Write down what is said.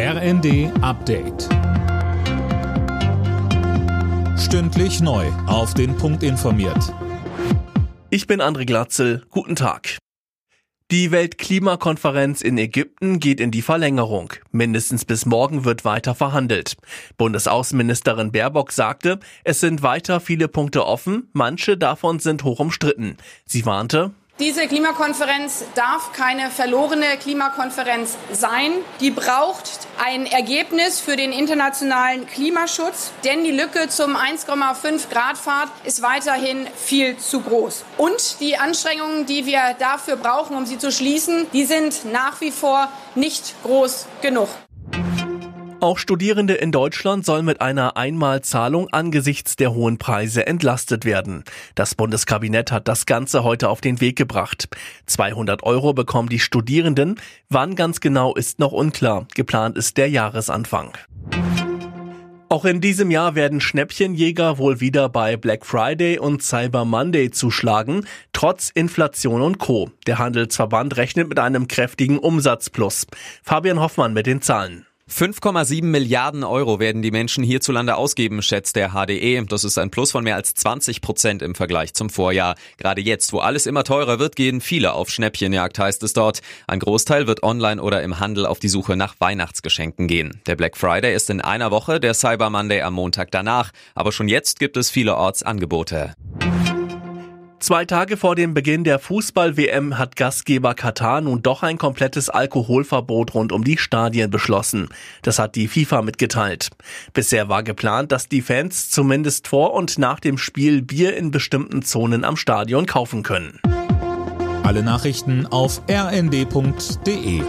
RND Update. Stündlich neu. Auf den Punkt informiert. Ich bin André Glatzel. Guten Tag. Die Weltklimakonferenz in Ägypten geht in die Verlängerung. Mindestens bis morgen wird weiter verhandelt. Bundesaußenministerin Baerbock sagte, es sind weiter viele Punkte offen, manche davon sind hoch umstritten. Sie warnte, diese Klimakonferenz darf keine verlorene Klimakonferenz sein. Die braucht ein Ergebnis für den internationalen Klimaschutz, denn die Lücke zum 1,5 Grad Pfad ist weiterhin viel zu groß. Und die Anstrengungen, die wir dafür brauchen, um sie zu schließen, die sind nach wie vor nicht groß genug. Auch Studierende in Deutschland sollen mit einer Einmalzahlung angesichts der hohen Preise entlastet werden. Das Bundeskabinett hat das Ganze heute auf den Weg gebracht. 200 Euro bekommen die Studierenden. Wann ganz genau ist noch unklar. Geplant ist der Jahresanfang. Auch in diesem Jahr werden Schnäppchenjäger wohl wieder bei Black Friday und Cyber Monday zuschlagen, trotz Inflation und Co. Der Handelsverband rechnet mit einem kräftigen Umsatzplus. Fabian Hoffmann mit den Zahlen. 5,7 Milliarden Euro werden die Menschen hierzulande ausgeben, schätzt der HDE. Das ist ein Plus von mehr als 20 Prozent im Vergleich zum Vorjahr. Gerade jetzt, wo alles immer teurer wird, gehen viele auf Schnäppchenjagd, heißt es dort. Ein Großteil wird online oder im Handel auf die Suche nach Weihnachtsgeschenken gehen. Der Black Friday ist in einer Woche, der Cyber Monday am Montag danach. Aber schon jetzt gibt es vielerorts Angebote. Zwei Tage vor dem Beginn der Fußball-WM hat Gastgeber Katar nun doch ein komplettes Alkoholverbot rund um die Stadien beschlossen. Das hat die FIFA mitgeteilt. Bisher war geplant, dass die Fans zumindest vor und nach dem Spiel Bier in bestimmten Zonen am Stadion kaufen können. Alle Nachrichten auf rnd.de